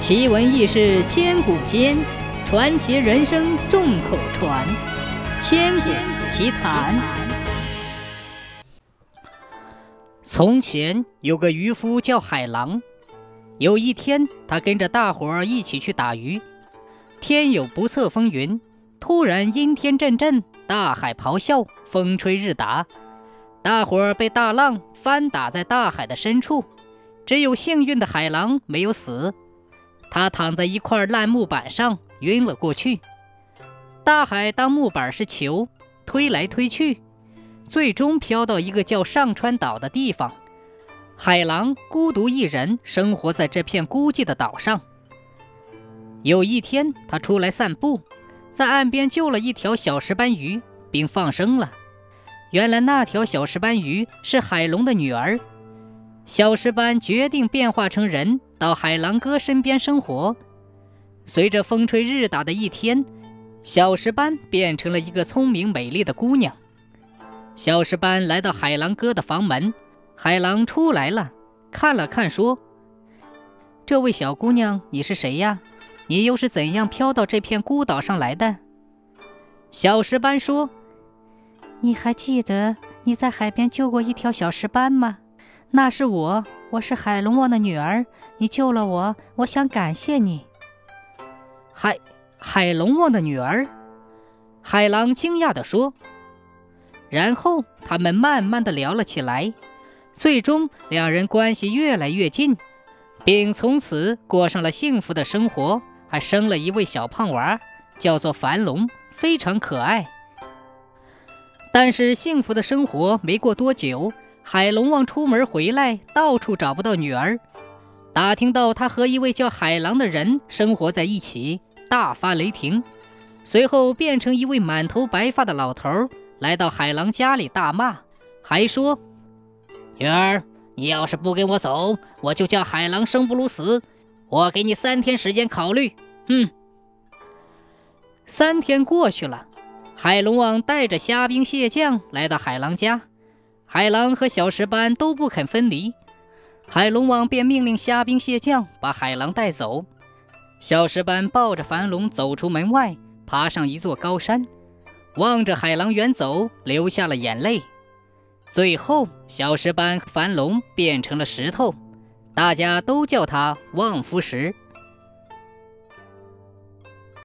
奇闻异事千古间，传奇人生众口传。千古奇谈。从前有个渔夫叫海狼，有一天他跟着大伙儿一起去打鱼，天有不测风云，突然阴天阵阵，大海咆哮，风吹日打，大伙儿被大浪翻打在大海的深处，只有幸运的海狼没有死。他躺在一块烂木板上，晕了过去。大海当木板是球，推来推去，最终飘到一个叫上川岛的地方。海狼孤独一人生活在这片孤寂的岛上。有一天，他出来散步，在岸边救了一条小石斑鱼，并放生了。原来那条小石斑鱼是海龙的女儿。小石斑决定变化成人。到海狼哥身边生活。随着风吹日打的一天，小石斑变成了一个聪明美丽的姑娘。小石斑来到海狼哥的房门，海狼出来了，看了看，说：“这位小姑娘，你是谁呀？你又是怎样飘到这片孤岛上来的？”小石斑说：“你还记得你在海边救过一条小石斑吗？那是我。”我是海龙王的女儿，你救了我，我想感谢你。海海龙王的女儿，海狼惊讶地说。然后他们慢慢的聊了起来，最终两人关系越来越近，并从此过上了幸福的生活，还生了一位小胖娃，叫做樊龙，非常可爱。但是幸福的生活没过多久。海龙王出门回来，到处找不到女儿。打听到他和一位叫海狼的人生活在一起，大发雷霆。随后变成一位满头白发的老头，来到海狼家里大骂，还说：“女儿，你要是不跟我走，我就叫海狼生不如死。我给你三天时间考虑。”哼。三天过去了，海龙王带着虾兵蟹将来到海狼家。海狼和小石斑都不肯分离，海龙王便命令虾兵蟹将把海狼带走。小石斑抱着樊龙走出门外，爬上一座高山，望着海狼远走，流下了眼泪。最后，小石斑和、樊龙变成了石头，大家都叫他望夫石。